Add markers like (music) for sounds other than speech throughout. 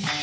Yeah.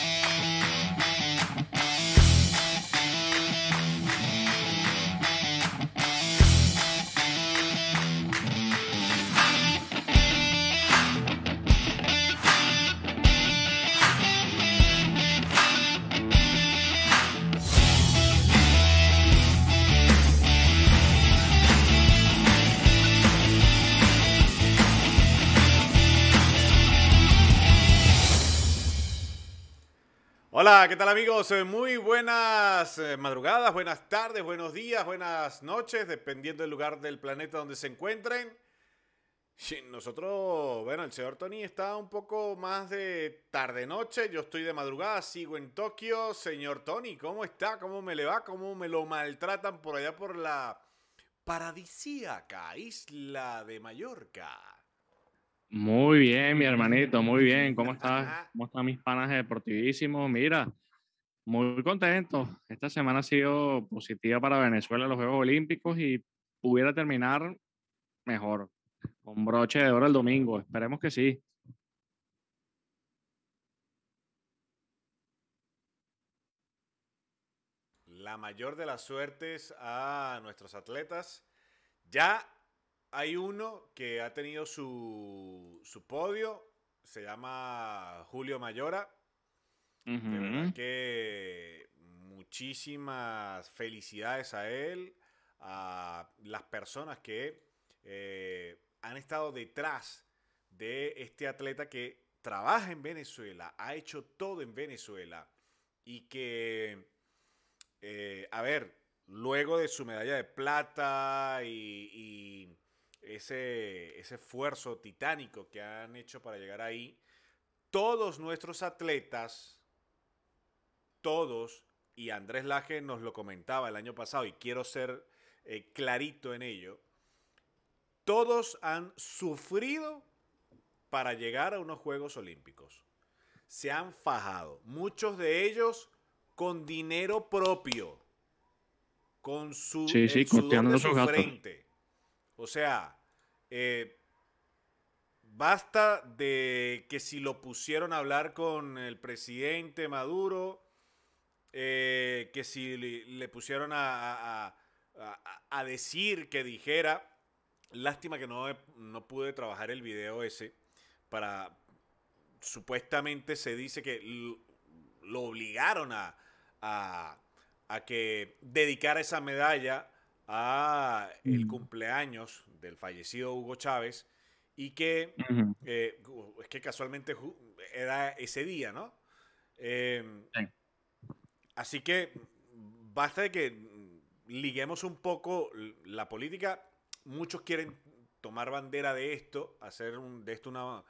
Hola, ¿qué tal amigos? Eh, Muy buenas eh, madrugadas, buenas tardes, buenos días, buenas noches, dependiendo del lugar del planeta donde se encuentren. Nosotros, bueno, el señor Tony está un poco más de tarde-noche, yo estoy de madrugada, sigo en Tokio. Señor Tony, ¿cómo está? ¿Cómo me le va? ¿Cómo me lo maltratan por allá por la paradisíaca isla de Mallorca? Muy bien, mi hermanito, muy bien. ¿Cómo estás? ¿Cómo están mis panas de deportivísimo? Mira, muy contento. Esta semana ha sido positiva para Venezuela en los Juegos Olímpicos y pudiera terminar mejor, con broche de oro el domingo. Esperemos que sí. La mayor de las suertes a nuestros atletas. Ya hay uno que ha tenido su, su podio, se llama Julio Mayora. De verdad que muchísimas felicidades a él, a las personas que eh, han estado detrás de este atleta que trabaja en Venezuela, ha hecho todo en Venezuela y que, eh, a ver, luego de su medalla de plata y, y ese, ese esfuerzo titánico que han hecho para llegar ahí, todos nuestros atletas, todos, y Andrés Laje nos lo comentaba el año pasado y quiero ser eh, clarito en ello, todos han sufrido para llegar a unos Juegos Olímpicos. Se han fajado, muchos de ellos con dinero propio, con su Sí, su frente. O sea, eh, basta de que si lo pusieron a hablar con el presidente Maduro, eh, que si le, pusieron a, a- decir que dijera, lástima que no, no pude trabajar el video ese, para, supuestamente se dice que lo, lo obligaron a, a, a que dedicara esa medalla a el Mm. cumpleaños del fallecido Hugo Chávez y que eh, es que casualmente era ese día, ¿no? Eh, Sí. Así que basta de que liguemos un poco la política. Muchos quieren tomar bandera de esto, hacer un- de esto una,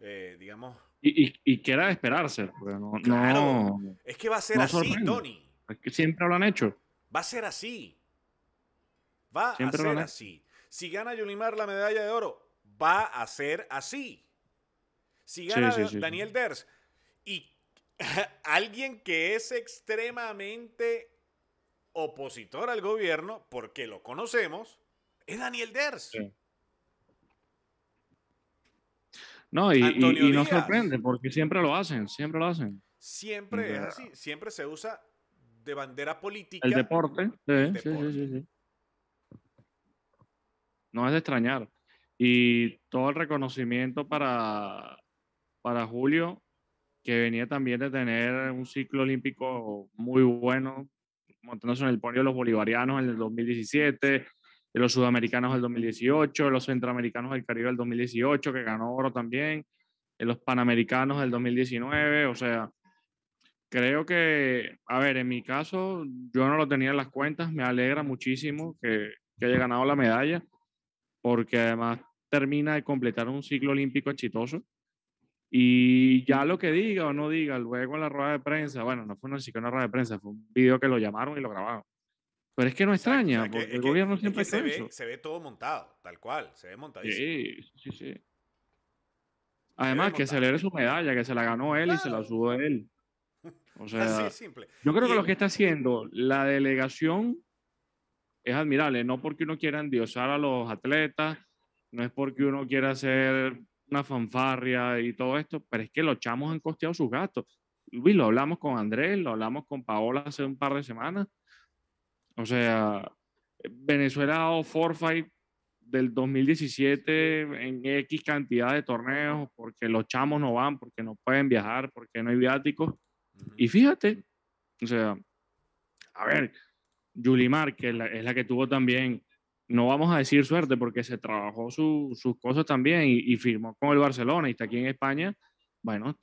eh, digamos... Y, y, y que era de esperarse, no, Claro. no, Es que va a ser No así, sorprende. Tony. es que siempre lo han hecho. Va a ser así. Va Siempre a ser así. Si gana Yulimar la medalla de oro, va a ser así. Si gana sí, sí, sí. Daniel Ders y (laughs) alguien que es extremadamente opositor al gobierno, porque lo conocemos, es Daniel Ders. No, y, y- y no Díaz. sorprende, porque siempre lo hacen, siempre lo hacen. Siempre es así. Siempre se usa de bandera política. El deporte, sí, El sí, sí, deporte. No es de extrañar. Y todo el reconocimiento para, para Julio, que venía también de tener un ciclo olímpico muy bueno, montándose en el podio de los bolivarianos en el 2017, de los sudamericanos del 2018, de los centroamericanos del Caribe del 2018, que ganó oro también, de los panamericanos del 2019, o sea, creo que, a ver, en mi caso, yo no lo tenía en las cuentas, me alegra muchísimo que, que haya ganado la medalla, porque además termina de completar un ciclo olímpico exitoso. Y ya lo que diga o no diga, luego en la rueda de prensa, bueno, no fue una una rueda de prensa, fue un video que lo llamaron y lo grabaron. Pero es que no o extraña, sea, que- porque es el que- gobierno es siempre que se ve, eso. se ve todo montado, tal cual, se ve montadísimo. Sí, sí, sí. Además, que montado. celebre su medalla, que se la ganó él y se la sudó él. O (laughs) Así sea, es simple. yo creo Y que lo que está haciendo la delegación es admirable, no porque uno quiera endiosar a los atletas, no es porque uno quiera hacer una fanfarria y todo esto, pero es que los chamos han costeado sus gastos. Luis, lo hablamos con Andrés, lo hablamos con Paola hace un par de semanas. O sea, Venezuela dado forfait del 2017 en X cantidad de torneos porque los chamos no van, porque no pueden viajar, porque no hay viáticos. Y fíjate, o sea, a ver, Yulimar, que es la, que tuvo también, no vamos a decir suerte porque se trabajó sus sus también y, firmó con el Barcelona y está aquí en España, bueno,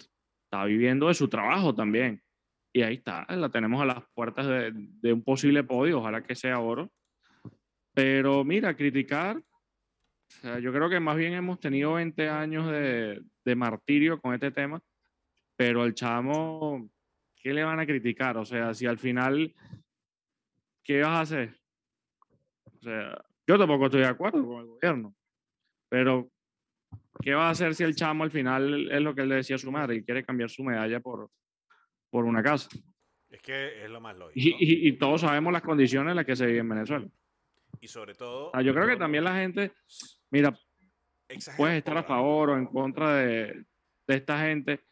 está viviendo de su trabajo también. Y ahí está, la tenemos a las puertas de, un posible podio, ojalá que sea oro. Pero mira, criticar, yo creo que más bien hemos tenido 20 años de, de martirio con este tema, pero el chamo, ¿qué le van a criticar? O sea, si al final, ¿qué vas a hacer? O sea, yo tampoco estoy de acuerdo con el gobierno, pero ¿qué va a hacer si el chamo al final es lo que él le decía a su madre y quiere cambiar su medalla por, por una casa? Es que es lo más lógico. Y, y, y todos sabemos las condiciones en las que se vive en Venezuela. Y sobre todo... Ah, yo creo que también la gente, mira, puedes estar a favor o en contra de, de esta gente,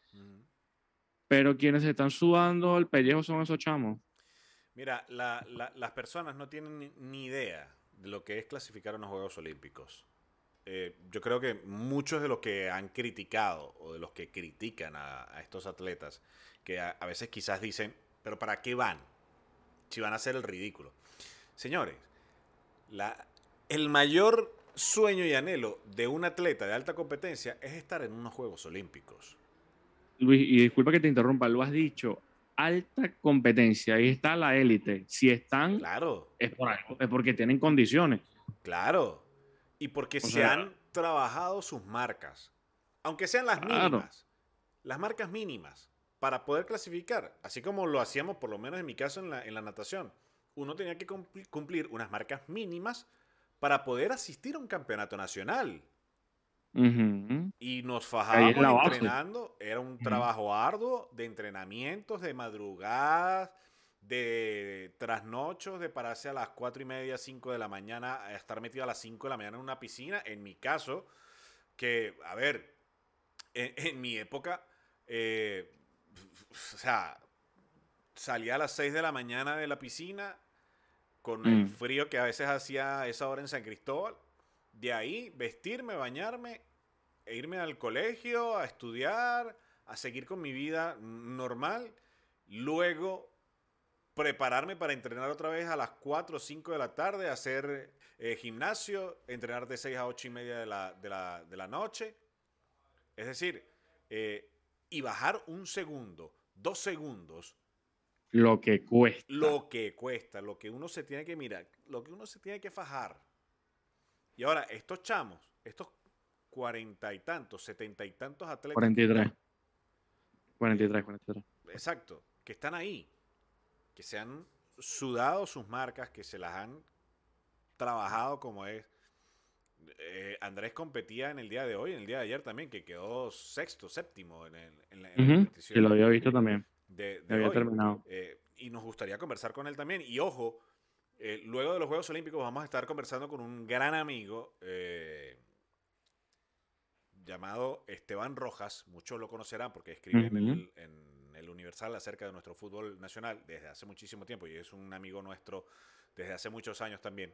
pero quienes están sudando el pellejo son esos chamos. Mira, la, la, las personas no tienen ni, idea de lo que es clasificar a unos Juegos Olímpicos. Eh, yo creo que muchos de los que han criticado o de los que critican a, estos atletas, que a, veces quizás dicen, pero ¿para qué van? Si van a hacer el ridículo. Señores, el mayor sueño y anhelo de un atleta de alta competencia es estar en unos Juegos Olímpicos. Luis, y disculpa que te interrumpa, lo has dicho, alta competencia, ahí está la élite. Si están, claro. es, por algo, es porque tienen condiciones. Claro. Y porque o se sea, han trabajado sus marcas, aunque sean las claro. mínimas, las marcas mínimas, para poder clasificar, así como lo hacíamos, por lo menos en mi caso, en la, en la natación. Uno tenía que cumplir unas marcas mínimas para poder asistir a un campeonato nacional. Uh -huh. Y nos fajábamos entrenando. Era un uh -huh. trabajo arduo de entrenamientos, de madrugadas, de trasnochos, de pararse a las 4 y media, 5 de la mañana, a estar metido a las 5 de la mañana en una piscina. En mi caso, que, a ver, en, (laughs) en mi época, eh, (laughs) o sea, salía a las 6 de la mañana de la piscina con mm. el frío que a veces hacía esa hora en San Cristóbal de ahí vestirme, bañarme, e irme al colegio, a estudiar, a seguir con mi vida normal. Luego prepararme para entrenar otra vez a las 4 o 5 de la tarde, hacer eh, gimnasio, entrenar de 6 a 8 y media de la, de la, de la noche. Es decir, eh, y bajar un segundo, dos segundos. Lo que cuesta. Lo que cuesta, lo que uno se tiene que mirar, lo que uno se tiene que fajar. Y ahora, estos chamos, estos cuarenta y tantos, setenta y tantos atletas. 43. 43, 43. Exacto, que están ahí, que se han sudado sus marcas, que se las han trabajado como es. Eh, Andrés competía en el día de hoy, en el día de ayer también, que quedó sexto, séptimo en, el, en la, en uh -huh. la competición. Sí, lo había visto también. De, de había hoy. terminado. Eh, y nos gustaría conversar con él también. Y ojo, eh, luego de los Juegos Olímpicos vamos a estar conversando con un gran amigo eh, llamado Esteban Rojas. Muchos lo conocerán porque escribe uh -huh. en, el, en, el, Universal acerca de nuestro fútbol nacional desde hace muchísimo tiempo y es un amigo nuestro desde hace muchos años también.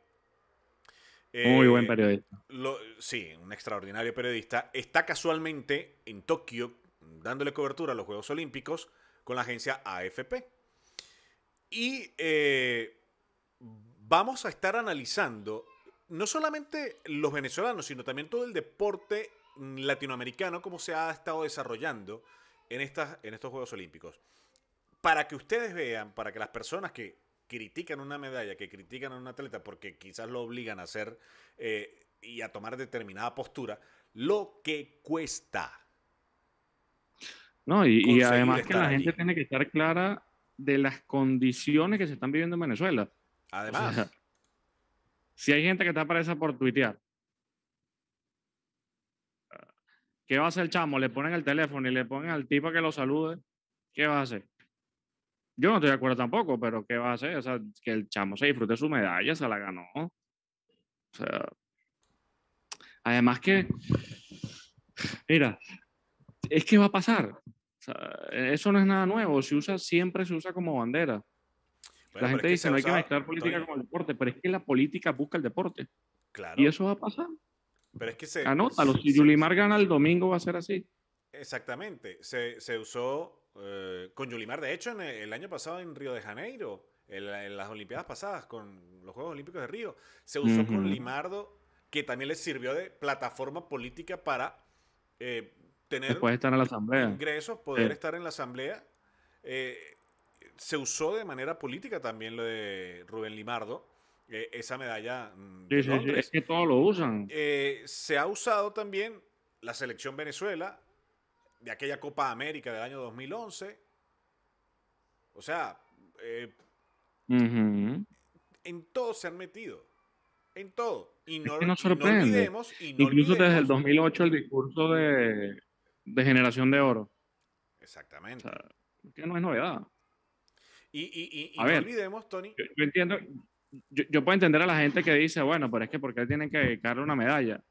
Muy eh, buen periodista. Lo, sí, un extraordinario periodista. Está casualmente en Tokio dándole cobertura a los Juegos Olímpicos con la agencia AFP. Y eh, vamos a estar analizando no solamente los venezolanos, sino también todo el deporte latinoamericano, cómo se ha estado desarrollando en, estas, en estos Juegos Olímpicos. Para que ustedes vean, para que las personas que critican una medalla, que critican a un atleta porque quizás lo obligan a hacer eh, y a tomar determinada postura, lo que cuesta. No, y, y además que la allí. gente tiene que estar clara de las condiciones que se están viviendo en Venezuela. Además. Si hay gente que está presa por tuitear, ¿qué va a hacer el chamo? Le ponen el teléfono y le ponen al tipo que lo salude. ¿Qué va a hacer? Yo no estoy de acuerdo tampoco, pero ¿qué va a hacer? O sea, que el chamo se disfrute su medalla, se la ganó. O sea, además que, mira, es que va a pasar. eso no es nada nuevo, se usa, siempre se usa como bandera. La gente dice, no hay que mezclar política con el deporte, pero es que la política busca el deporte. Claro. Y eso va a pasar. Pero es que se... Anótalo, si Yulimar gana el domingo va a ser así. Exactamente, se, se usó eh, con Yulimar, de hecho, en el, año pasado en Río de Janeiro, en, las Olimpiadas pasadas, con los Juegos Olímpicos de Río, se usó con Limardo, que también le sirvió de plataforma política para eh, tener estar en la asamblea. ingresos, poder estar en la asamblea. Eh, se usó de manera política también lo de Rubén Limardo, eh, esa medalla. Mm, sí, sí, es que todos lo usan. Eh, se ha usado también la selección Venezuela de aquella Copa América del año 2011. O sea, en todo se han metido. En todo. Y no, es olvidemos. Incluso desde el 2008 el discurso de, de generación de oro. Exactamente. que no es novedad. Y, no olvidemos, Tony. Yo, entiendo, yo, puedo entender a la gente que dice, bueno, pero es que ¿por qué tienen que dedicarle una medalla?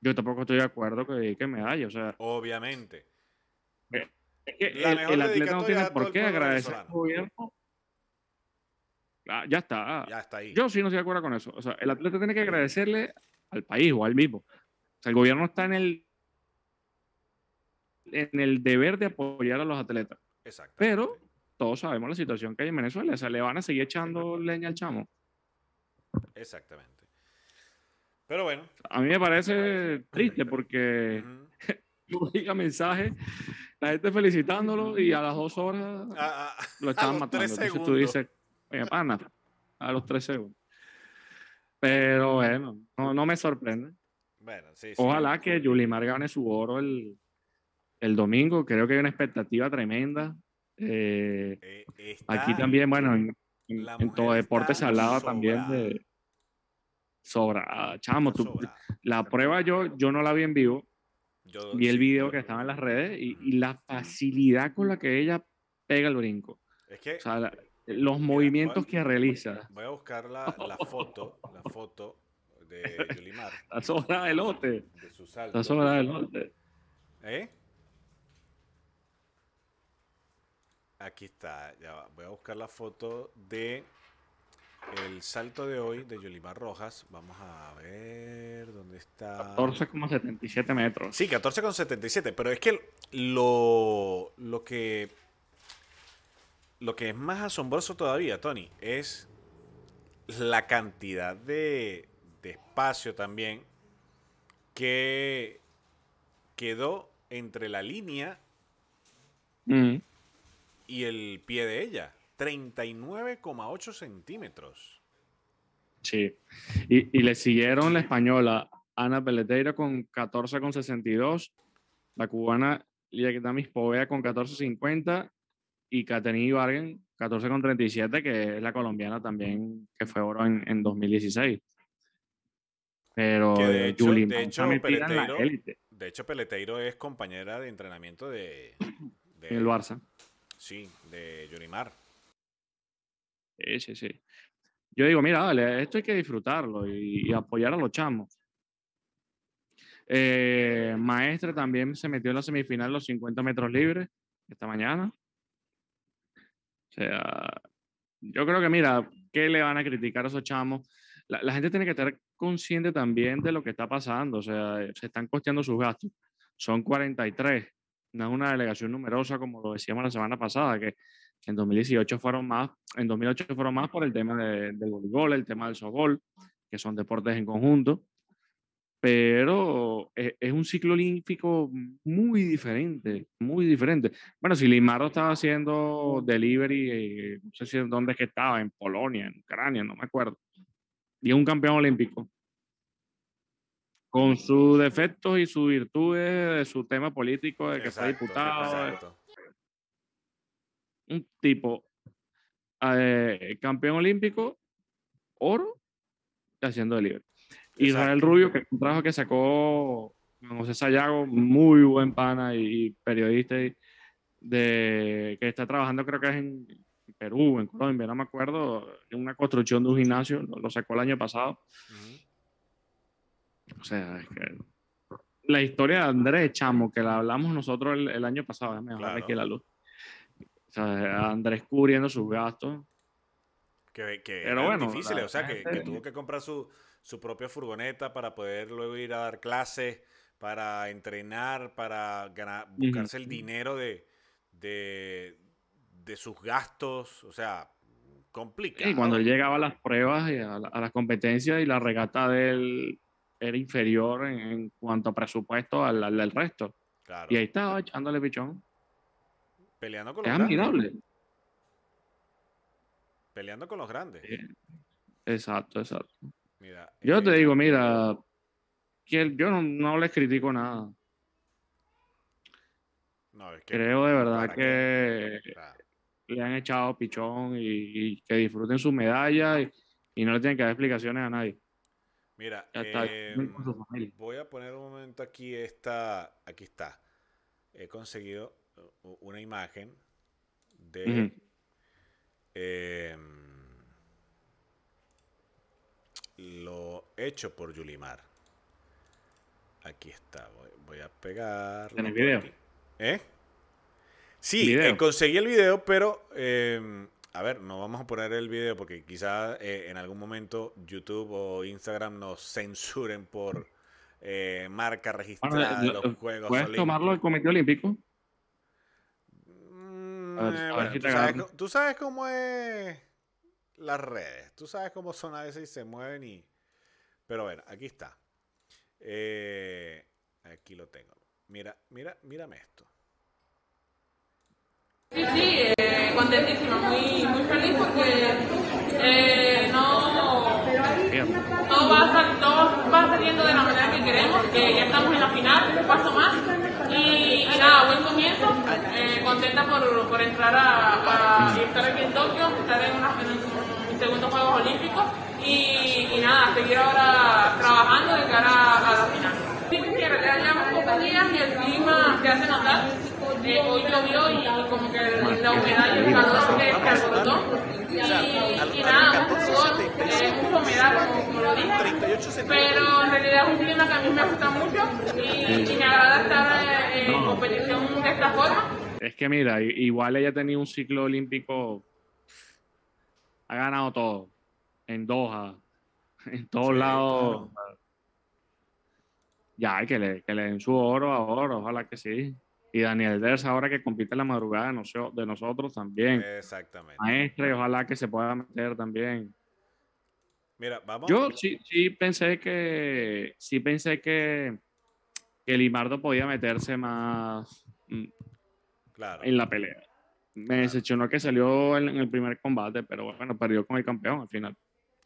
Yo tampoco estoy de acuerdo que dediquen medalla, o sea. Obviamente. Es que el, atleta no tiene por qué agradecer al gobierno. Ah, ya está. Ya está ahí. Yo sí no estoy de acuerdo con eso. O sea, el atleta tiene que agradecerle al país o al mismo. O sea, el gobierno está en el en el deber de apoyar a los atletas. Pero todos sabemos la situación que hay en Venezuela. O sea, le van a seguir echando leña al chamo. Exactamente. Pero bueno. A mí me parece triste porque uh (laughs) mensaje, la gente felicitándolo y a las dos horas (laughs) lo estaban matando. Entonces tú dices, oye, pana, a los tres segundos. Pero bueno, no, me sorprende. Bueno, sí, Ojalá que Yulimar gane su oro el, el domingo. Creo que hay una expectativa tremenda. Eh, eh, aquí también, bueno, en, todo deporte se hablaba también de sobra. Chamo, la prueba yo, yo no la vi en vivo. vi el video que estaba en las redes y, la facilidad con la que ella pega el brinco. Es que, los movimientos que realiza. Voy a buscar la, la foto, la foto de (laughs) Yulimar. La sobra de lote. De su salto. La sobra de lote. ¿Eh? Aquí está, ya Voy a buscar la foto de el salto de hoy de Yolimar Rojas. Vamos a ver dónde está. 14,77 metros. Sí, 14,77. Pero es que lo, lo que. Lo que es más asombroso todavía, Tony, es la cantidad de, de espacio también que quedó entre la línea mm y el pie de ella, 39,8 centímetros. Sí, y, le siguieron la española Ana Peleteira con 14,62, la cubana Liakitamis Povea con 14,50 y Kateni Vargen 14,37, que es la colombiana también, que fue oro en, 2016. Pero de hecho, de, hecho Peleteiro, de hecho, Peleteiro es compañera de entrenamiento de, de el Barça. Sí, de Yurimar. Sí, sí, sí. Yo digo, mira, dale, esto hay que disfrutarlo y, apoyar a los chamos. Eh, Maestre también se metió en la semifinal los 50 metros libres esta mañana. O sea, yo creo que, mira, ¿qué le van a criticar a esos chamos? La, la, gente tiene que estar consciente también de lo que está pasando. O sea, se están costeando sus gastos. Son 43 no es una delegación numerosa como lo decíamos la semana pasada, que en 2018 fueron más, en 2008 fueron más por el tema del voleibol, el tema del softball, que son deportes en conjunto, pero e, es, un ciclo olímpico muy diferente, muy diferente. Bueno, si Limardo estaba haciendo delivery, eh, no sé si dónde es que estaba, en Polonia, en Ucrania, no me acuerdo, y es un campeón olímpico con sus defectos y sus virtudes, de su tema político, de que está diputado. Un tipo eh, campeón olímpico, oro, haciendo delivery. Israel Rubio, que es un trabajo que sacó José Sayago, muy buen pana y, periodista, de, que está trabajando creo que es en Perú, en Colombia, no me acuerdo, en una construcción de un gimnasio, lo, sacó el año pasado. O sea, es que la historia de Andrés Chamo, que la hablamos nosotros el, año pasado, me claro. aquí la luz. O sea, Andrés cubriendo sus gastos. Que, que Pero bueno, difíciles, o sea, que, tuvo que comprar su, su propia furgoneta para poder luego ir a dar clases, para entrenar, para ganar, buscarse el dinero de, de, de sus gastos, o sea, complicado. Y cuando llegaba a las pruebas y a, las competencias y la regata de él era inferior en, cuanto a presupuesto al, del resto. Y ahí estaba echándole pichón. Peleando con los es grandes. Peleando con los grandes. Exacto, exacto. yo te eh, digo, mira, que yo no, no les critico nada. Creo de verdad que, le han echado pichón y, que disfruten su medalla y, no le tienen que dar explicaciones a nadie. Mira, em, voy a poner un momento aquí esta, aquí está. He conseguido una imagen de em, lo hecho por Yulimar. Aquí está, voy, a pegar. ¿En el video? ¿Eh? Sí, eh, conseguí el video, pero em, a ver, no vamos a poner el video porque quizá eh, en algún momento YouTube o Instagram nos censuren por eh, marca registrada de los Juegos ¿Puedes tomarlo del Comité Olímpico? tú, sabes, cómo es las redes, tú sabes cómo son a veces y se mueven y... Pero bueno, aquí está. aquí lo tengo. Mira, mira, mírame esto. Sí, sí, eh, contentísima, muy, muy feliz porque eh, no, todo va, todo va saliendo de la manera que queremos, que ya estamos en la final, un paso más. Y, nada, buen comienzo, eh, contenta por, por entrar a, a, estar aquí en Tokio, estar en, una, en segundos Juegos Olímpicos y, nada, seguir ahora trabajando de cara a, la final. Sí, llevamos pocos días y el clima se hace notar eh, hoy llovió y, como que la humedad y el calor se, alborotó. Y, y nada, mucho, eh, mucha humedad, como, lo dije. Pero en realidad es un clima que a mí me gusta mucho y, y me agrada estar eh, en competición de esta forma. Es que mira, igual ella tenía un ciclo olímpico, ha ganado todo, en Doha, en todos sí, lados. Claro. Ya, que le, que le den su oro a oro, ojalá que sí. Y Daniel Ders ahora que compite en la madrugada de nosotros también. Exactamente. Maestre, ojalá que se pueda meter también. Mira, vamos. Yo sí, sí pensé que sí pensé que, que Limardo podía meterse más mm, claro. en la pelea. Me decepcionó que salió en, el primer combate, pero bueno, perdió con el campeón al final.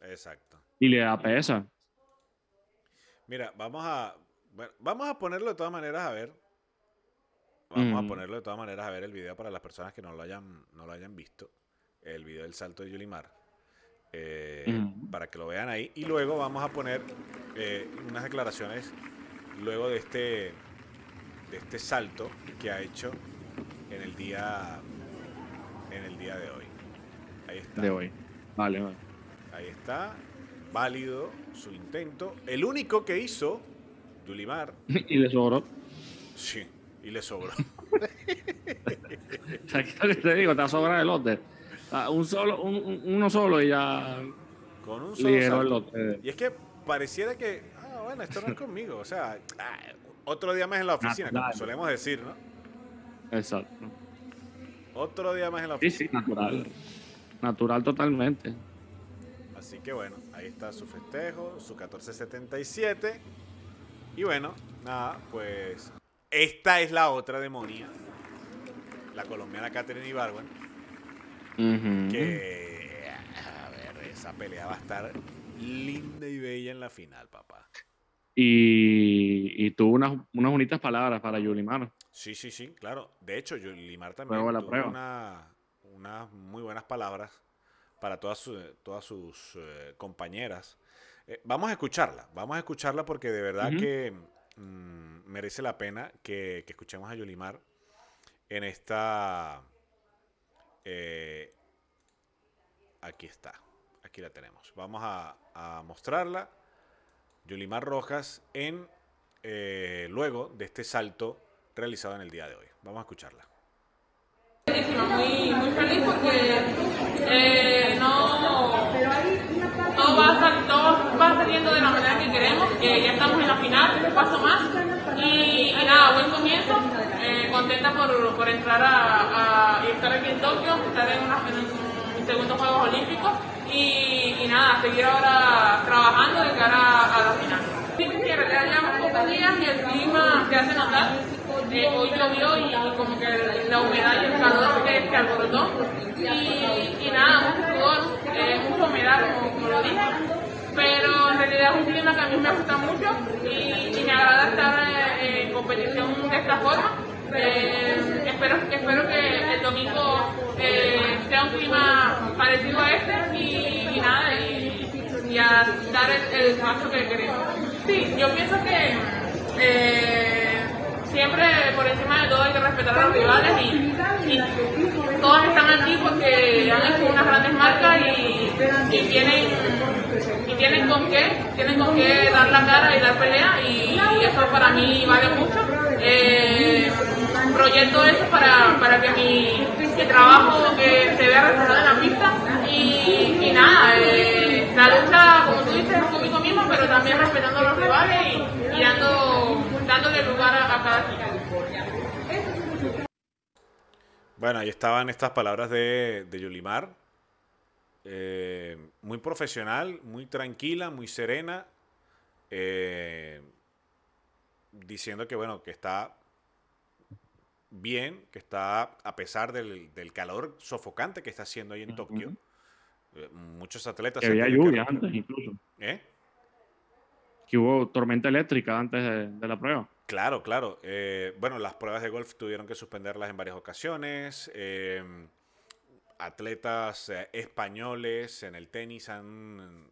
Exacto. Y le da pesa. Mira, vamos a bueno, vamos a ponerlo de todas maneras a ver Vamos a ponerlo de todas maneras a ver el video para las personas que no lo hayan, no lo hayan visto. El video del salto de Yulimar. Eh, mm. Para que lo vean ahí. Y luego vamos a poner eh, unas declaraciones luego de este, de este salto que ha hecho en el día en el día de hoy. Ahí está. De hoy. Vale, vale. Ahí está. Válido su intento. El único que hizo Yulimar. (laughs) y le sobró. Sí y le sobró. (laughs) ¿Qué te digo? Te sobra el lote. Un solo, un, uno solo y ya. Con un solo. El lote. Y es que pareciera que, ah, bueno, esto no es conmigo. O sea, ah, otro día más en la oficina, como solemos decir, ¿no? Exacto. Otro día más en la oficina. Sí, sí, natural. Natural totalmente. Así que bueno, ahí está su festejo, su 1477. Y bueno, nada, pues esta es la otra demonia. La colombiana Catherine Ibarwen. Que, a ver, esa pelea va a estar linda y bella en la final, papá. Y, y tuvo unas, unas bonitas palabras para Yulimar. Sí, sí, sí, claro. De hecho, Yulimar también tuvo unas muy buenas palabras para todas, todas sus eh, compañeras. Eh, vamos a escucharla, vamos a escucharla porque de verdad que Mm, merece la pena que, escuchemos a Yolimar en esta... Eh, aquí está, aquí la tenemos. Vamos a, mostrarla. Yolimar Rojas en eh, luego de este salto realizado en el día de hoy. Vamos a escucharla. Muy, muy feliz porque eh, no, todo va saliendo de la manera que queremos, que ya estamos en la final, un paso más. Y, nada, buen comienzo, eh, contenta por, por entrar a, estar aquí en Tokio, estar en, una, segundos Juegos Olímpicos y, nada, seguir ahora trabajando de cara a la final. Sí, en realidad llevamos pocos días y el clima se hace notar. Eh, hoy llovió y, como que la humedad y el calor se, alborotó. Y, nada, mucho sudor, eh, mucha humedad, como, como lo dije. Pero en realidad es un clima que a mí me gusta mucho y, me agrada estar eh, en competición de esta forma. Eh, espero, espero que el domingo eh, sea un clima parecido a este y, nada, y, a dar el, paso que queremos. Sí, yo pienso que eh, siempre por encima de todo hay que respetar a los rivales y, y todos están aquí porque han hecho unas grandes marcas y, y tienen y tienen con qué, tienen con qué dar la cara y dar pelea y, eso para mí vale mucho. Eh, proyecto eso para, para que mi, mi trabajo que se vea reflejado en la pista y, y nada, eh, la lucha como tú dices conmigo mismo pero también respetando a los rivales y, dando, dándole lugar a, cada equipo. Bueno, ahí estaban estas palabras de, de Yulimar. Eh, muy profesional, muy tranquila, muy serena. eh, diciendo que, bueno, que está bien, que está a pesar del, del calor sofocante que está haciendo ahí en Tokio. Eh, muchos atletas... Que había que lluvia antes incluso. ¿Eh? Que hubo tormenta eléctrica antes de, de la prueba. Claro, claro. Eh, bueno, las pruebas de golf tuvieron que suspenderlas en varias ocasiones. Eh, atletas eh, españoles en el tenis han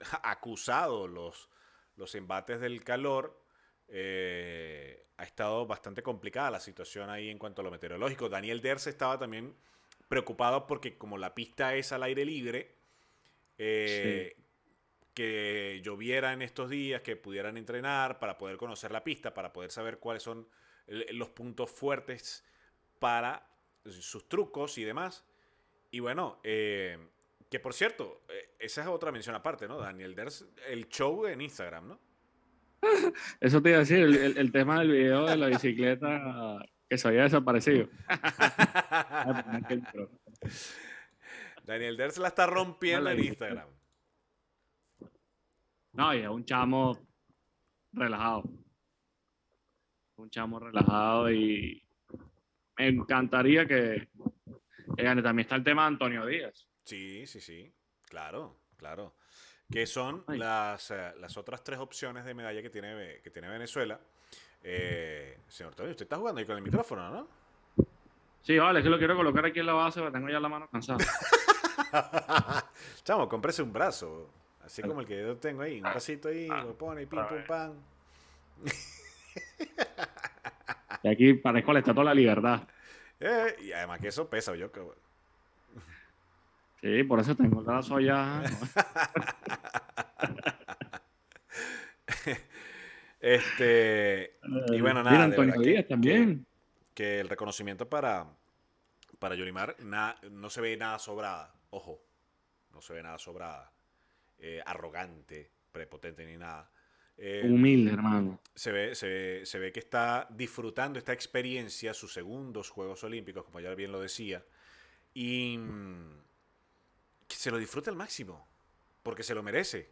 (laughs) acusado los, los embates del calor. Eh, ha estado bastante complicada la situación ahí en cuanto a lo meteorológico. Daniel Derse estaba también preocupado porque como la pista es al aire libre, eh, que lloviera en estos días, que pudieran entrenar para poder conocer la pista, para poder saber cuáles son los puntos fuertes para sus trucos y demás. Y bueno, eh, que por cierto, eh, esa es otra mención aparte, ¿no? Daniel Ders, el show en Instagram, ¿no? (laughs) Eso te iba a decir, el, el- el tema del video de la bicicleta que se había desaparecido. (laughs) Daniel Ders la está rompiendo en. Instagram. No, y es un chamo relajado. Un chamo relajado y me encantaría que. También está el tema de Antonio Díaz. Sí, sí, sí. Claro, claro. Que son las, eh, las otras tres opciones de medalla que tiene, que tiene Venezuela. Eh, señor Tony, usted está jugando ahí con el micrófono, ¿no? Sí, vale, que lo quiero colocar aquí en la base, porque tengo ya la mano cansada. (laughs) Chamo, cómprese un brazo. Así como el que yo tengo ahí. Un bracito ahí, lo pone y pim, pum, pam. Y aquí parezco la estatua de la libertad. Eh, y además que eso pesa, yo que Sí, por eso tengo el brazo allá. (laughs) Este. Y bueno, nada, Mira, Antonio verdad que- Díaz también. que el reconocimiento para, para na- no se ve nada sobrada. Ojo, no se ve nada sobrada. eh, arrogante, prepotente ni nada. Eh, Humilde, hermano. se, ve, se, ve, se ve que está disfrutando esta experiencia, sus segundos Juegos Olímpicos, como ya bien lo decía, y mm, que se lo disfruta al máximo, porque se lo merece,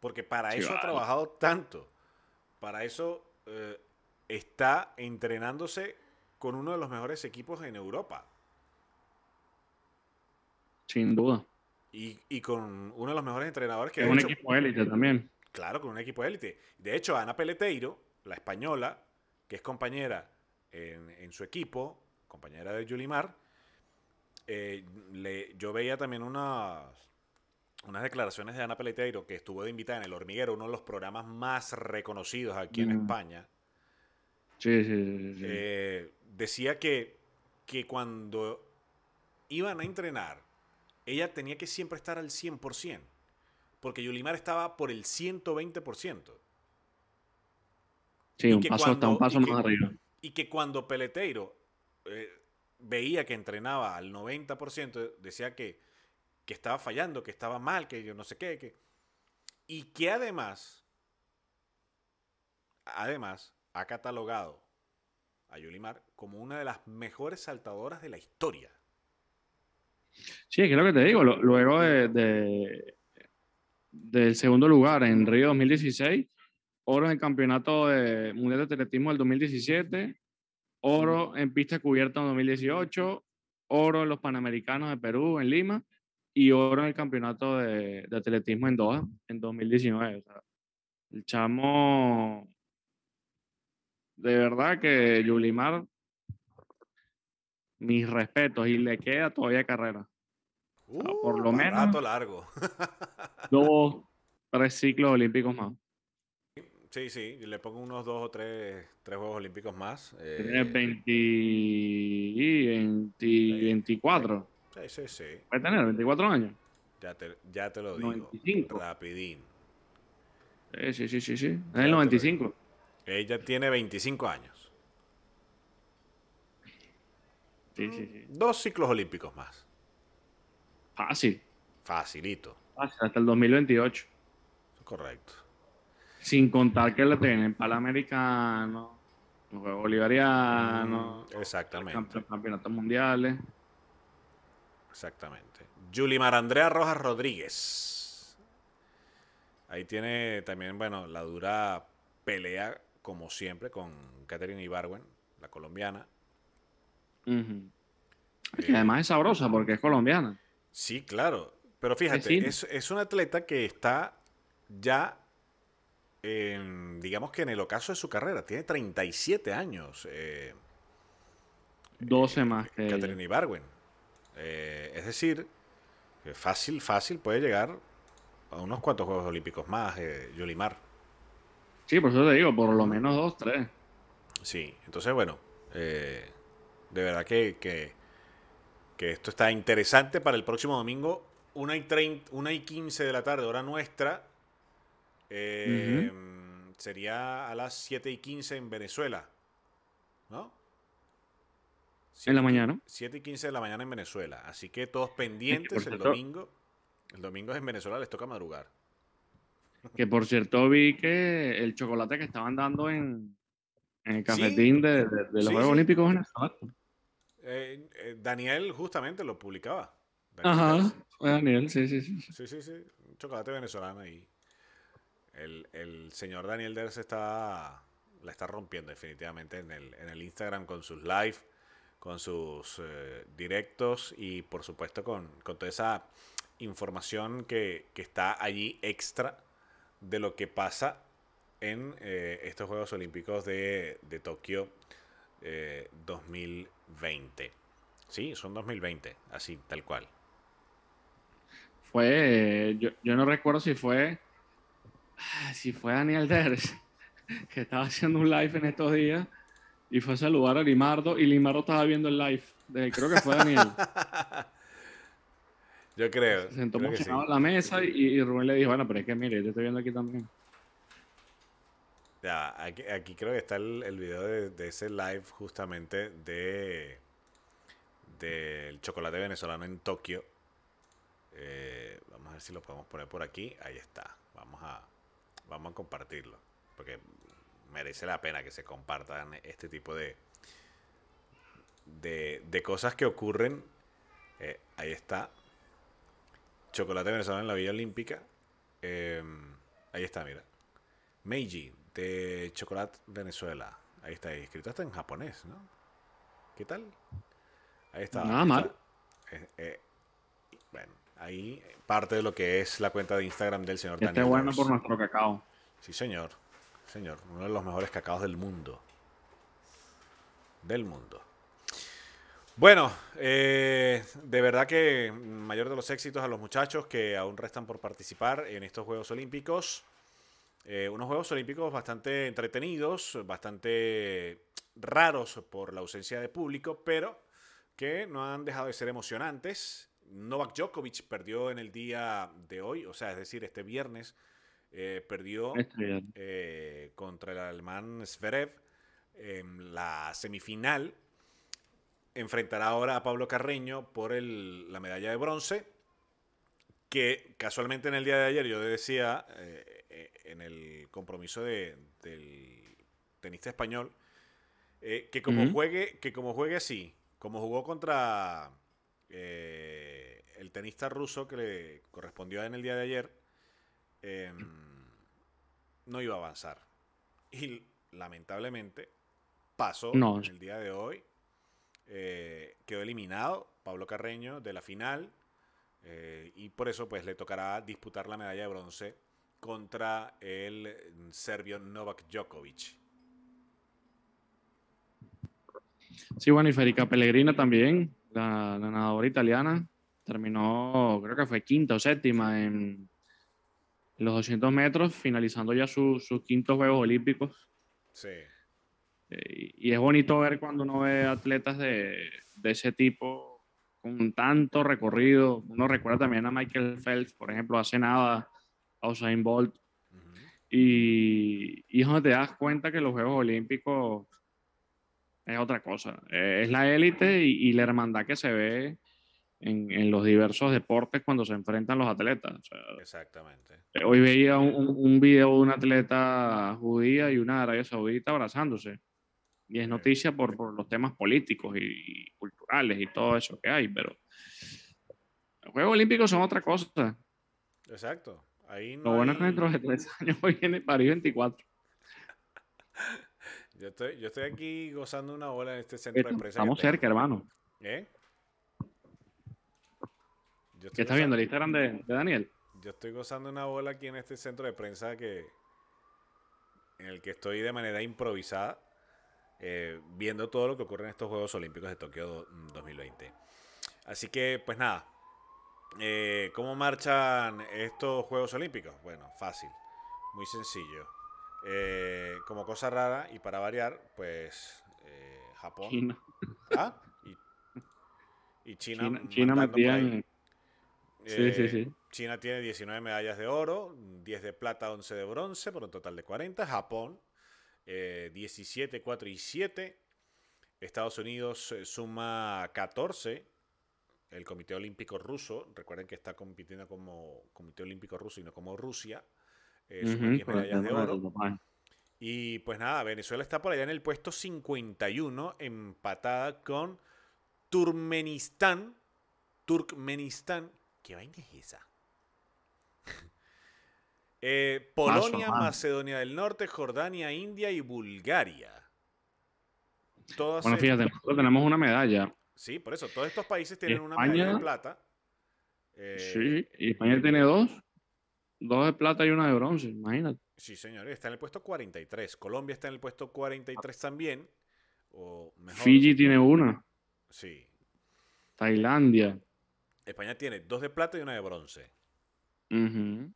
porque para Sí, eso ha trabajado tanto, para eso eh, está entrenándose con uno de los mejores equipos en Europa Sin duda. y, y con uno de los mejores entrenadores que Es ha un hecho equipo élite también. Claro, con un equipo de élite. De hecho, Ana Peleteiro, la española, que es compañera en, en su equipo, compañera de Yulimar, eh, le- yo veía también unas, unas declaraciones de Ana Peleteiro, que estuvo de invitada en El Hormiguero, uno de los programas más reconocidos aquí en Mm. España. Sí, sí, sí. sí. Eh, decía que, que cuando iban a entrenar, ella tenía que siempre estar al 100%, porque Yulimar estaba por el 120%. Sí, un paso, está un paso más arriba. Y que cuando Peleteiro eh, veía que entrenaba al 90%, decía que, que estaba fallando, que estaba mal, que yo no sé qué, que... y que además, además, ha catalogado a Yulimar como una de las mejores saltadoras de la historia. Sí, es que lo que te digo, luego de, del segundo lugar en Río 2016, oro en el Campeonato de Mundial de Atletismo del 2017, oro en pista cubierta en 2018, oro en los Panamericanos de Perú en Lima y oro en el Campeonato de, Atletismo en Doha en 2019. el chamo, de verdad que Yulimar, mis respetos y le queda todavía carrera. Por lo uh, menos. largo. (laughs) dos, tres ciclos olímpicos más. Sí, sí, le pongo unos dos o tres, tres Juegos Olímpicos más. Tiene 20, 24. Sí, sí, sí. Puede tener 24 años. Ya te, ya te lo digo. 95. Rapidín. Sí, sí, sí, sí, sí. Es el 95. Ella tiene 25 años. Sí, sí, sí. Dos ciclos olímpicos más. Fácil. Facilito. Fácil, hasta el 2028. Correcto. Sin contar que le tienen Panamericano, los Juegos Bolivarianos, mm, exactamente. campeonatos mundiales. Exactamente. Yulimar Andrea Rojas Rodríguez. Ahí tiene también, bueno, la dura pelea, como siempre, con Catherine Ibarwen, la colombiana. Uh además es sabrosa porque es colombiana. Sí, claro. Pero fíjate, es, es, un atleta que está ya digamos que en el ocaso de su carrera, tiene 37 años. Eh, 12 más que Catherine Ibarwen. Eh, es decir, fácil, fácil puede llegar a unos cuantos Juegos Olímpicos más, eh, Yolimar. Sí, por eso te digo, por lo menos dos, tres. Sí, entonces bueno, eh, de verdad que, que, esto está interesante para el próximo domingo, una y, 30, una y 15 de la tarde, hora nuestra, Em, sería a las 7 y 15 en Venezuela. ¿No? En la mañana. 7 y 15 de la mañana en Venezuela. Así que todos pendientes el domingo. El domingo en Venezuela les toca madrugar. Que por cierto vi que el chocolate que estaban dando en, el cafetín de, los Juegos Olímpicos eh, eh, Daniel justamente lo publicaba. Ajá, Daniel, sí, sí, sí. Sí, sí, sí. chocolate venezolano ahí el, señor Daniel Ders está, la está rompiendo definitivamente en el, en el Instagram con sus live, con sus eh, directos y por supuesto con, toda esa información que, está allí extra de lo que pasa en estos Juegos Olímpicos de, de Tokio 2020. Eh, sí, son 2020, así, tal cual. Fue, yo, yo no recuerdo si fue Ah, si fue Daniel Ders, (laughs) que estaba haciendo un live en estos días y fue a saludar a Limardo y Limardo estaba viendo el live. creo que fue Daniel. (laughs) Yo creo. Se sentó emocionado en la mesa y, Rubén le dijo, bueno, pero es que mire, te estoy viendo aquí también. Ya, aquí, creo que está el, video de, ese live justamente de del chocolate venezolano en Tokio. Eh, vamos a ver si lo podemos poner por aquí. Ahí está. Vamos a, vamos a compartirlo. Porque merece la pena que se compartan este tipo de, de, cosas que ocurren. Eh, ahí está. Chocolate venezolano en la Villa Olímpica. Em, ahí está, mira. Meiji, de Chocolate Venezuela. Ahí está, escrito hasta en japonés, ¿no? ¿Qué tal? Ahí está. Nada mal. Eh, eh, bueno, ahí parte de lo que es la cuenta de Instagram del señor Daniel. bueno por nuestro cacao. Sí, señor. Señor, uno de los mejores cacaos del mundo. Del mundo. Bueno, eh, de verdad que mayor de los éxitos a los muchachos que aún restan por participar en estos Juegos Olímpicos. Eh, unos Juegos Olímpicos bastante entretenidos, bastante raros por la ausencia de público, pero que no han dejado de ser emocionantes Novak Djokovic perdió en el día de hoy, o sea, es decir, este viernes, eh, perdió Estrella. eh, contra el alemán Zverev en la semifinal. Enfrentará ahora a Pablo Carreño por el- la medalla de bronce, que casualmente en el día de ayer yo decía en el compromiso de- del tenista español eh, que como juegue que como juegue así, como jugó contra eh, el tenista ruso que le correspondió en el día de ayer, em, no iba a avanzar. Y lamentablemente pasó No. en el día de hoy. eh, quedó eliminado Pablo Carreño de la final. eh, y por eso pues le tocará disputar la medalla de bronce contra el serbio Novak Djokovic. Sí, bueno, y Federica Pellegrina también, la, la nadadora italiana, terminó, creo que fue quinta o séptima en, en los 200 metros, finalizando ya su- sus quintos Juegos Olímpicos. Sí, Eh, y es bonito ver cuando uno ve atletas de, de ese tipo con tanto recorrido. Uno recuerda también a Michael Phelps, por ejemplo, hace nada, a Usain Bolt. Y, y es donde te das cuenta que los Juegos Olímpicos es otra cosa. Eh, es la élite y, y la hermandad que se ve en, en los diversos deportes cuando se enfrentan los atletas. O sea, exactamente. hoy veía un, un- video de una atleta judía y una de Arabia Saudita abrazándose. Y es noticia por, por los temas políticos y, y culturales y todo eso que hay, pero los Juegos Olímpicos son otra cosa. Exacto. Ahí no Lo bueno es que hay- dentro de tres (laughs) años viene París 24. yo, estoy, yo estoy aquí gozando una bola en este centro de prensa. que Estamos cerca, hermano. ¿Eh? Yo estoy ¿Qué estás viendo? ¿El Instagram de, de Daniel? Yo estoy gozando una bola aquí en este centro de prensa que en el que estoy de manera improvisada eh, viendo todo lo que ocurre en estos Juegos Olímpicos de Tokio do- 2020. Así que, pues nada. Eh, ¿Cómo marchan estos Juegos Olímpicos? Bueno, fácil, muy sencillo. Eh, como cosa rara y para variar, pues eh, Japón China. ¿ah? y, (laughs) y China, China, China metía en... Sí, sí, Eh, sí. China tiene 19 medallas de oro, 10 de plata, 11 de bronce, por un total de 40. Japón, eh, 17, 4 y 7. Estados Unidos eh, suma 14. El Comité Olímpico Ruso, recuerden que está compitiendo como Comité Olímpico Ruso y no como Rusia, eh, suma Ujú, 10 por el medallas de oro. Y pues nada, Venezuela está por allá en el puesto 51, empatada con Turkmenistán. Turkmenistán. ¿Qué vaina es esa? (laughs) Eh, Polonia. Macedonia del Norte, Jordania, India y Bulgaria. Todas Bueno, fíjate, nosotros tenemos una medalla. Sí, por eso, todos estos países tienen una medalla de plata. Eh, Sí, y España tiene dos. Dos de plata y una de bronce, imagínate. Sí, señor, está en el puesto 43. Colombia está en el puesto 43 también. O mejor, Fiji tiene una. Sí. Tailandia. España tiene dos de plata y una de bronce. Ujú.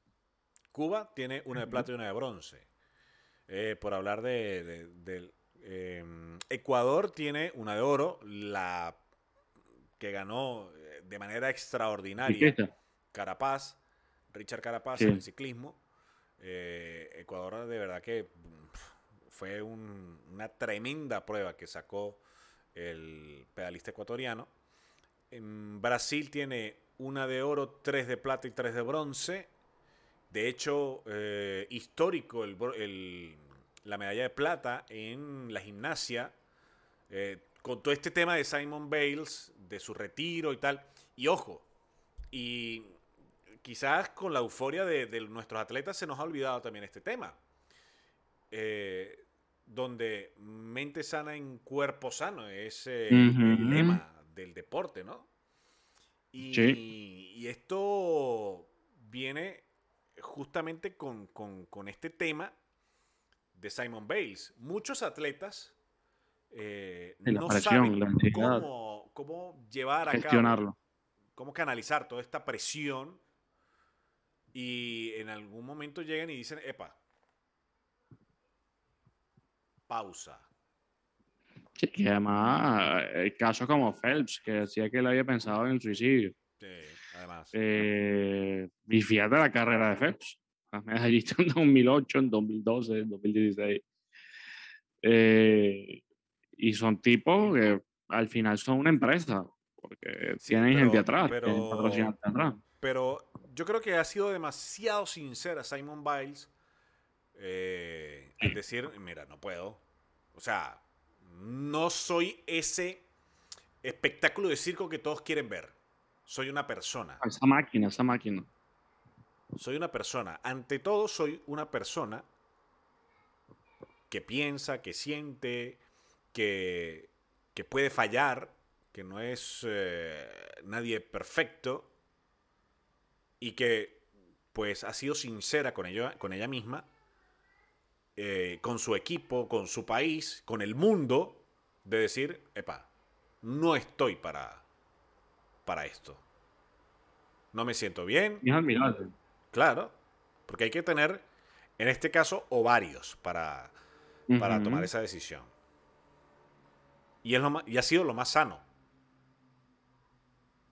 Cuba tiene una de plata y una de bronce. Eh, por hablar de, eh, Ecuador tiene una de oro, la que ganó eh, de manera extraordinaria Ciclista. Carapaz, Richard Carapaz Sí. en el ciclismo. Eh, Ecuador de verdad que fue un- una tremenda prueba que sacó el pedalista ecuatoriano. En Brasil tiene una de oro, tres de plata y tres de bronce. De hecho, eh, histórico el la medalla de plata en la gimnasia. eh, con todo este tema de Simon Bales, de su retiro y tal. Y ojo, y quizás con la euforia de, de nuestros atletas se nos ha olvidado también este tema. Eh, donde mente sana en cuerpo sano es eh, el lema del deporte, ¿no? Y, Sí. y esto viene justamente con, con- con este tema de Simon Bales. Muchos atletas eh, la no presión, saben la cómo, cómo llevar a cabo Gestionarlo. cómo canalizar toda esta presión y en algún momento llegan y dicen, epa, pausa. Sí, que además, eh, casos como Phelps, que decía que él había pensado en el suicidio. Sí, además. Eh, y fíjate la carrera de Phelps. las medallistas en 2008, en 2012, en 2016. Eh, y son tipos que al final son una empresa, porque tienen gente atrás, pero, atrás. Pero yo creo que ha sido demasiado sincera Simon Biles eh, en decir, mira, no puedo. O sea, no soy ese espectáculo de circo que todos quieren ver. Soy una persona. Esa máquina, esa máquina. Soy una persona. Ante todo, soy una persona que piensa, que siente, que, que puede fallar, que no es eh, nadie perfecto y que pues ha sido sincera con ella, con ella misma, eh, con su equipo, con su país, con el mundo, de decir, epa, no estoy para, para esto. No me siento bien. Es admirable. Claro, porque hay que tener, en este caso, ovarios para, para tomar esa decisión. Y, es lo y ha sido lo más sano.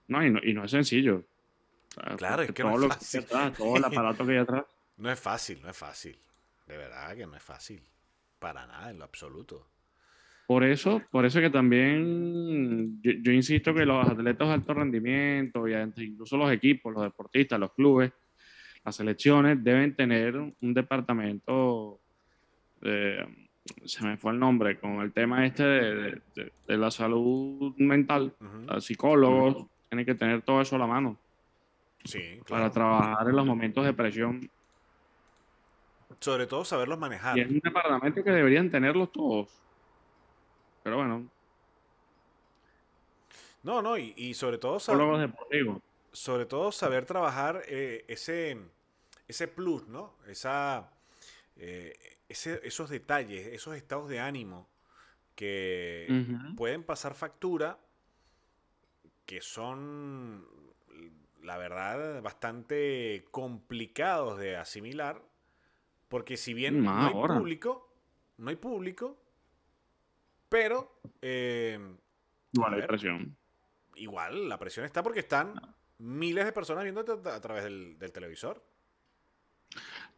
No, y no, y no es sencillo. claro, es que no es fácil. todo el aparato que hay atrás. (laughs) No es fácil, no es fácil. De verdad que no es fácil. Para nada, en lo absoluto. Por eso, por eso que también yo, insisto que los atletas de alto rendimiento y incluso los equipos, los deportistas, los clubes, las selecciones deben tener un departamento, se me fue el nombre, con el tema este de, la salud mental, psicólogos, tienen que tener todo eso a la mano. Sí, Para trabajar en los momentos de presión. Sobre todo saberlos manejar. Y es un departamento que deberían tenerlos todos. Pero bueno. No, no, y, sobre todo saber, sobre todo saber trabajar eh, ese, ese plus, ¿no? Esa, eh, esos detalles, esos estados de ánimo que pueden pasar factura, que son, la verdad, bastante complicados de asimilar, porque si bien no hay público, no hay público, pero... Eh, igual hay presión. Igual, la presión está porque están miles de personas viéndote a través del, televisor.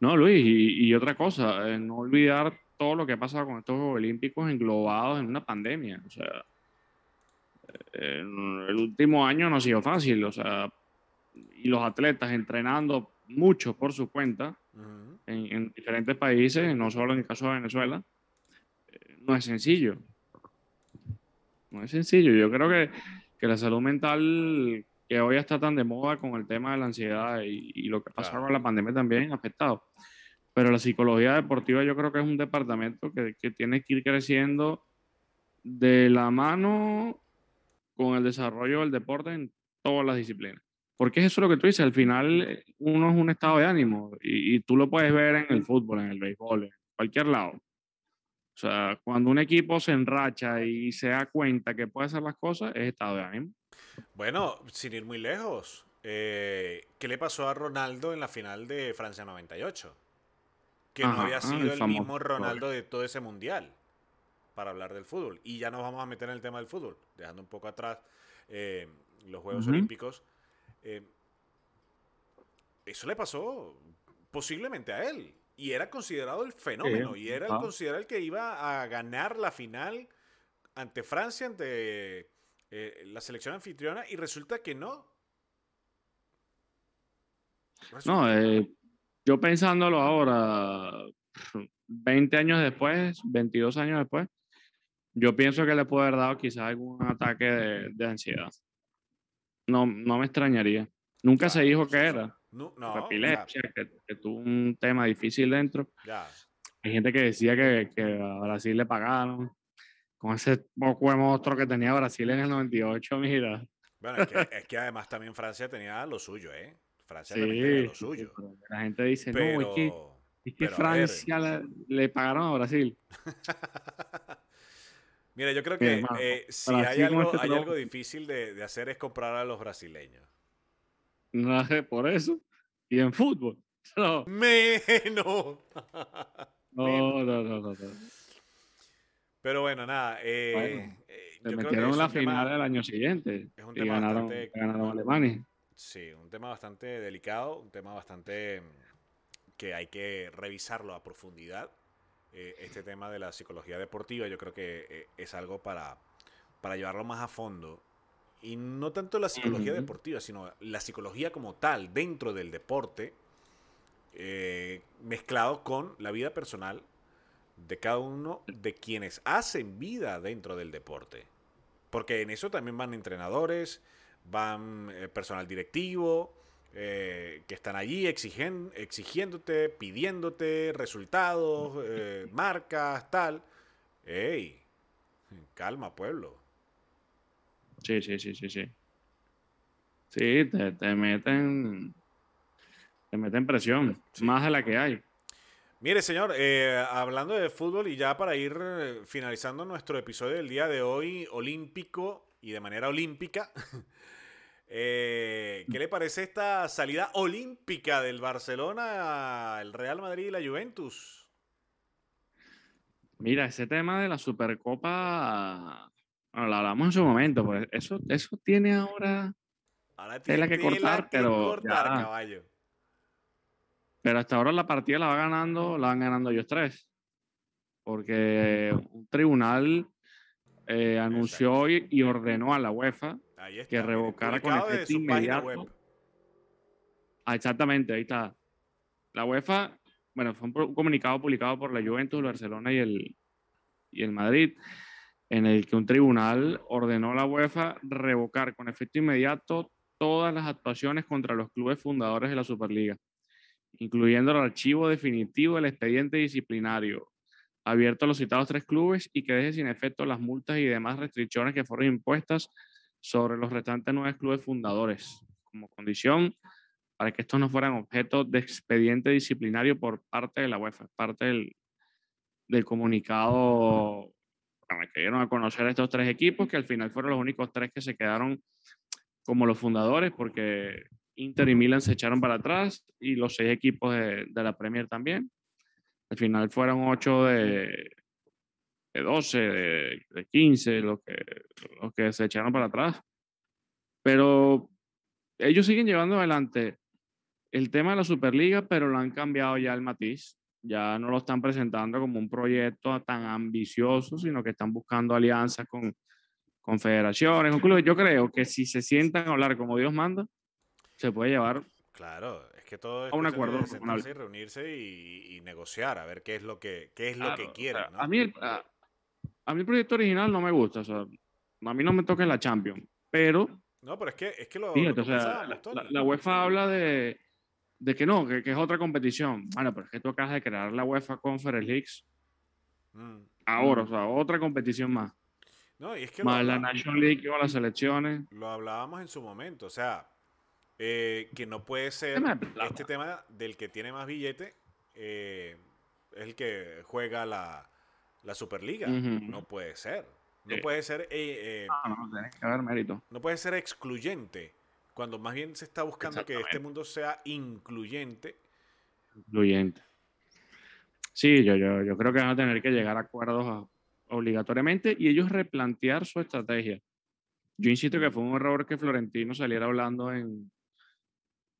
No, Luis, y, otra cosa, eh, no olvidar todo lo que ha pasado con estos Juegos Olímpicos englobados en una pandemia. O sea, el último año no ha sido fácil, o sea, y los atletas entrenando mucho por su cuenta en, diferentes países, no solo en el caso de Venezuela, eh, no es sencillo. No es sencillo. Yo creo que, que, la salud mental, que hoy está tan de moda con el tema de la ansiedad y, lo que pasó con la pandemia también ha afectado. Pero la psicología deportiva yo creo que es un departamento que, que tiene que ir creciendo de la mano con el desarrollo del deporte en todas las disciplinas. Porque es eso lo que tú dices, al final uno es un estado de ánimo y, y tú lo puedes ver en el fútbol, en el béisbol, en cualquier lado. O sea, cuando un equipo se enracha y se da cuenta que puede hacer las cosas, es estado de ánimo. Bueno, sin ir muy lejos, eh, ¿qué le pasó a Ronaldo en la final de Francia 98? Que no había sido el, mismo Ronaldo de todo ese mundial para hablar del fútbol. Y ya nos vamos a meter en el tema del fútbol, dejando un poco atrás eh, los Juegos Olímpicos. Eh, eso le pasó posiblemente a él. Y era considerado el fenómeno. y era el considerado el que iba a ganar la final ante Francia, ante eh, la selección anfitriona. Y resulta que no. no, eh, yo pensándolo ahora, 20 años después, 22 años después, yo pienso que le puede haber dado quizás algún ataque de, ansiedad. No, no me extrañaría. Nunca se dijo que era. No, no epilepsia, que, tuvo un tema difícil dentro. Hay gente que decía que, que, a Brasil le pagaron con ese poco de monstruo que tenía Brasil en el 98, mira. Bueno, es que, además también Francia tenía lo suyo, ¿eh? Francia también tenía lo suyo. la gente dice, no, es que, es que Francia le, pagaron a Brasil. (laughs) Mira, yo creo que eh, si hay algo, hay algo difícil de, de hacer es comprar a los brasileños. No, por eso. Y en fútbol. (laughs) (laughs) No. Menos. no, no, no, no, Pero bueno, nada. Eh, eh se metieron en la final del año siguiente. Es un tema ganaron, bastante. Ganaron Alemania. Sí, un tema bastante delicado, un tema bastante que hay que revisarlo a profundidad. Eh, este tema de la psicología deportiva, yo creo que eh, es algo para, para llevarlo más a fondo. Y no tanto la psicología Ujú. deportiva, sino la psicología como tal, dentro del deporte, eh, mezclado con la vida personal de cada uno de quienes hacen vida dentro del deporte. Porque en eso también van entrenadores, van eh, personal directivo, eh, que están allí exigen, exigiéndote, pidiéndote resultados, (laughs) eh, marcas, tal. ¡Ey! Calma, pueblo. Sí, sí, sí, sí, sí. Sí, te, te meten, te meten presión, Sí. más de la que hay. Mire, señor, eh, hablando de fútbol y ya para ir eh, finalizando nuestro episodio del día de hoy, olímpico y de manera olímpica, (laughs) eh, ¿qué le parece esta salida olímpica del Barcelona, el Real Madrid y la Juventus? Mira, ese tema de la Supercopa, bueno, lo hablamos en su momento, pues eso, eso tiene ahora, Ahora Tela que cortar, pero cortar, ya. caballo. Pero hasta ahora la partida la va ganando, la van ganando ellos tres, porque un tribunal eh, anunció y, y ordenó a la UEFA está. que revocara con efecto inmediato. Ah, exactamente, ahí está. La UEFA, bueno, fue un comunicado publicado por la Juventus, el Barcelona y el, y el Madrid, en el que un tribunal ordenó a la UEFA revocar con efecto inmediato todas las actuaciones contra los clubes fundadores de la Superliga, incluyendo el archivo definitivo del expediente disciplinario abierto a los citados tres clubes y que deje sin efecto las multas y demás restricciones que fueron impuestas sobre los restantes nueve clubes fundadores, como condición para que estos no fueran objeto de expediente disciplinario por parte de la UEFA, parte del, del comunicado que dieron a conocer estos tres equipos, que al final fueron los únicos tres que se quedaron como los fundadores, porque Inter y Milan se echaron para atrás y los seis equipos de, la Premier también. Al final fueron ocho de, de 12, de, de 15, los que, los que se echaron para atrás. Pero ellos siguen llevando adelante el tema de la Superliga, pero lo han cambiado ya el matiz. Ya no lo están presentando como un proyecto tan ambicioso, sino que están buscando alianzas con con clubes. Yo creo que si se sientan a hablar como Dios manda, se puede llevar Claro, es que todo es A un acuerdo de sentarse y reunirse y, y negociar, a ver qué es lo que, qué es lo que o quieren, sea, ¿no? A mí, el, a, a mí el proyecto original no me gusta, o sea, a mí no me toca la Champions, pero No, pero es que, es que lo, lo fíjate, o sea, la, UEFA habla de, de que no, que, que es otra competición. Bueno, pero es que tú acabas de crear la UEFA Conference Leagues Mm. ahora, o sea, otra competición más. No, y es que Más la National League con las selecciones. lo hablábamos en su momento, o sea, eh, que no puede ser este tema del que tiene más billete, eh, es el que juega la, la Superliga. No puede ser. No Sí. puede ser eh, eh, No, no, tiene que haber mérito. no puede ser excluyente, cuando más bien se está buscando que este mundo sea incluyente. Incluyente. Sí, yo, yo, yo creo que van a tener que llegar a acuerdos a- obligatoriamente y ellos replantear su estrategia. Yo insisto que fue un error que Florentino saliera hablando en,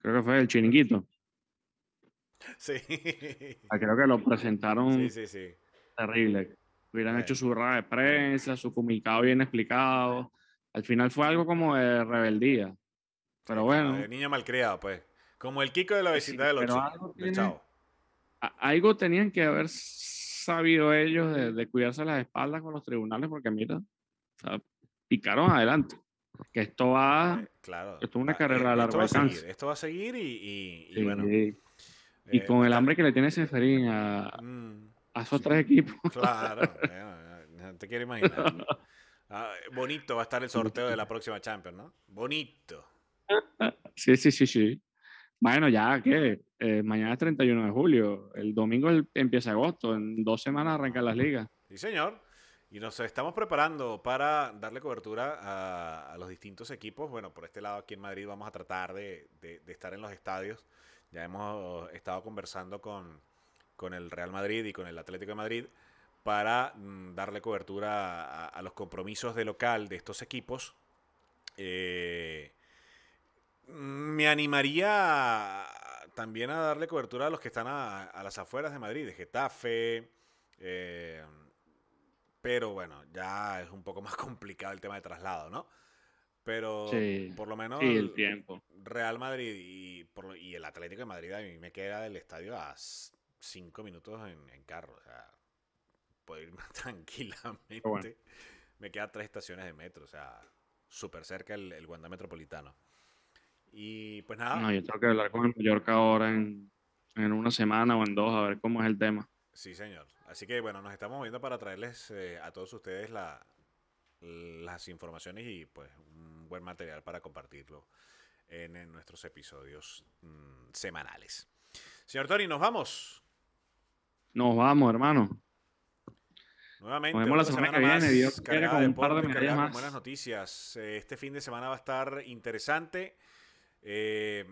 creo que fue el chiringuito. Sí. Ah, Creo que lo presentaron Sí, sí, sí. terrible. Hubieran hecho su rueda de prensa, su comunicado bien explicado. Al final fue algo como de rebeldía. Pero bueno, de niño malcriado, pues. Como el Kiko de la vecindad del pero 8. algo del tiene- Chavo. a- algo tenían que haber sabido ellos de, de cuidarse las espaldas con los tribunales, porque mira, o sea, picaron adelante. Que esto va. Eh, claro. esto es una Ah, carrera de esto largo a alcance. seguir, Esto va a seguir y, y- y sí, bueno. y eh, con el hambre que le tiene Seferín a, Mm, a esos tres equipos. (laughs) claro. eh, no te quiero imaginar. (laughs) Ah, bonito va a estar el sorteo de la próxima Champions, ¿no? Bonito. Sí, sí, sí, sí. Bueno, ya que eh, mañana es 31 de julio, el domingo el- empieza agosto, en dos semanas arrancan las ligas. Sí, señor. Y nos estamos preparando para darle cobertura a, los distintos equipos. Bueno, por este lado, aquí en Madrid, vamos a tratar de, estar en los estadios. Ya hemos estado conversando con, con el Real Madrid y con el Atlético de Madrid para mm, darle cobertura a, los compromisos de local de estos equipos. Eh, me animaría también a darle cobertura a los que están a, a las afueras de Madrid, de Getafe. eh, pero bueno, ya es un poco más (laughs) complicado el tema de traslado, ¿no? Pero Sí, por lo menos Sí, el tiempo. Real Madrid y, por y el Atlético de Madrid a mí me queda del estadio a cinco minutos en, en carro. O sea, puedo ir (laughs) tranquilamente. Me quedan tres estaciones de metro, o sea, súper cerca el, el Wanda Metropolitano. Y pues nada, No, yo tengo que hablar con el Mallorca ahora en, en una semana o en dos a ver cómo es el tema. Sí señor. Así que bueno, nos estamos moviendo para traerles eh, a todos ustedes la, las informaciones y pues un buen material para compartirlo en, en nuestros episodios mm, semanales. Señor Tori, nos vamos. Nos vamos, hermano. Nuevamente, Nos vemos la otra semana que semana viene, más con un par de con más. buenas noticias. Eh, Este fin de semana va a estar interesante. Eh,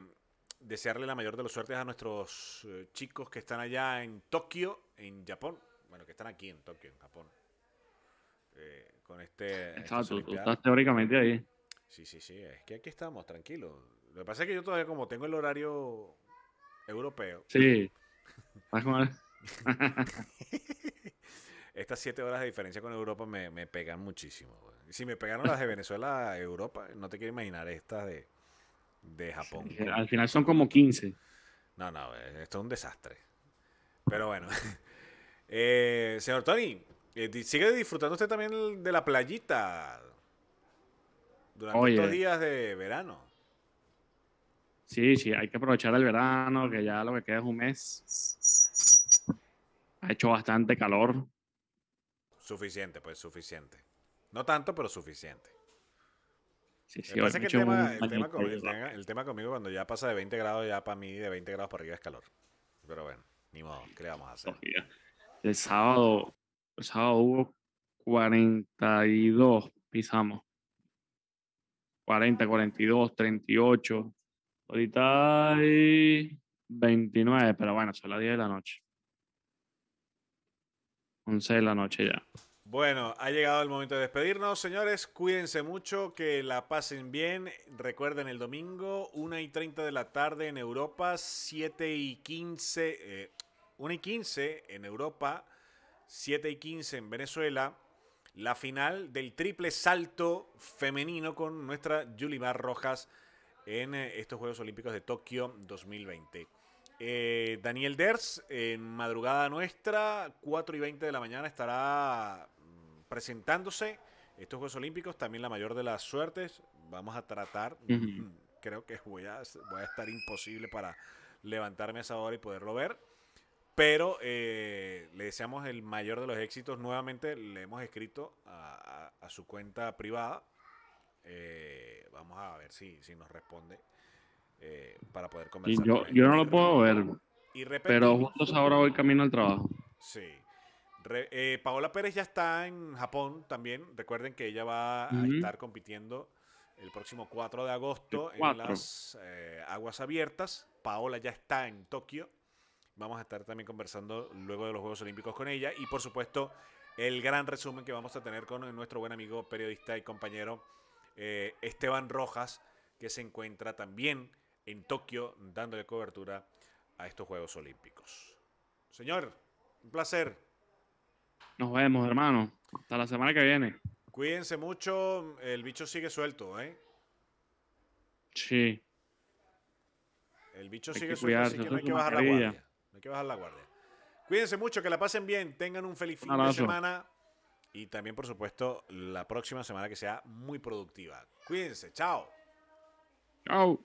desearle la mayor de las suertes a nuestros eh, chicos que están allá en Tokio, en Japón. Bueno, que están aquí en Tokio, en Japón. Eh, con este. Exacto, tú estás teóricamente ahí. Sí, sí, sí. Es que aquí estamos, tranquilos. Lo que pasa es que yo todavía, como tengo el horario europeo, Sí. (laughs) Estas siete horas de diferencia con Europa me, me pegan muchísimo. güey. Si me pegaron las de Venezuela a Europa, no te quiero imaginar estas de, de Japón. Al final son como 15. No, no, esto es un desastre. Pero bueno. (laughs) Eh, señor Tony, eh, sigue disfrutando usted también de la playita durante Oye. estos días de verano. Sí, sí, hay que aprovechar el verano, que ya lo que queda es un mes. Ha hecho bastante calor. Suficiente, pues suficiente. No tanto, pero suficiente. Sí, sí, que el tema, el, tema bañito con- ahí, el tema- el tema conmigo cuando ya pasa de 20 grados, ya para mí de 20 grados para arriba es calor. Pero bueno, ni modo, ¿qué le vamos a hacer? El sábado, el sábado hubo 42, pisamos. 40, 42, 38. Ahorita hay 29, pero bueno, son las 10 de la noche. 11 de la noche ya. Bueno, ha llegado el momento de despedirnos, señores. Cuídense mucho, que la pasen bien. Recuerden el domingo, 1 y 30 de la tarde en Europa, 7 y 15, eh, 1 y 15 en Europa, 7 y 15 en Venezuela. La final del triple salto femenino con nuestra Yulimar Rojas en eh, estos Juegos Olímpicos de Tokio 2020. Eh, Daniel Ders, en madrugada nuestra, 4 y 20 de la mañana, estará mm, presentándose estos Juegos Olímpicos. También la mayor de las suertes. Vamos a tratar. Mm, Creo que voy a, voy a estar imposible para levantarme a esa hora y poderlo ver. Pero eh, le deseamos el mayor de los éxitos. Nuevamente le hemos escrito a, a- a su cuenta privada. Eh, vamos a ver si, si nos responde eh, para poder Y conversar. yo, yo no lo puedo ver, Y pero justo ahora voy camino al trabajo. Sí. Re- eh, Paola Pérez ya está en Japón también. Recuerden que ella va a Ujú. estar compitiendo el próximo 4 de agosto El en 4. las eh, aguas abiertas. Paola ya está en Tokio. Vamos a estar también conversando luego de los Juegos Olímpicos con ella. Y por supuesto, el gran resumen que vamos a tener con nuestro buen amigo, periodista y compañero eh, Esteban Rojas, que se encuentra también en Tokio dándole cobertura a estos Juegos Olímpicos. Señor, un placer. Nos vemos, hermano. Hasta la semana que viene. Cuídense mucho, el bicho sigue suelto, ¿eh? Sí. El bicho Hay sigue suelto, así que no hay que bajar la guardia. No hay que bajar la guardia. Cuídense mucho, que la pasen bien, tengan un feliz Un fin de semana y también, por supuesto, la próxima semana que sea muy productiva. Cuídense, chao. Chao.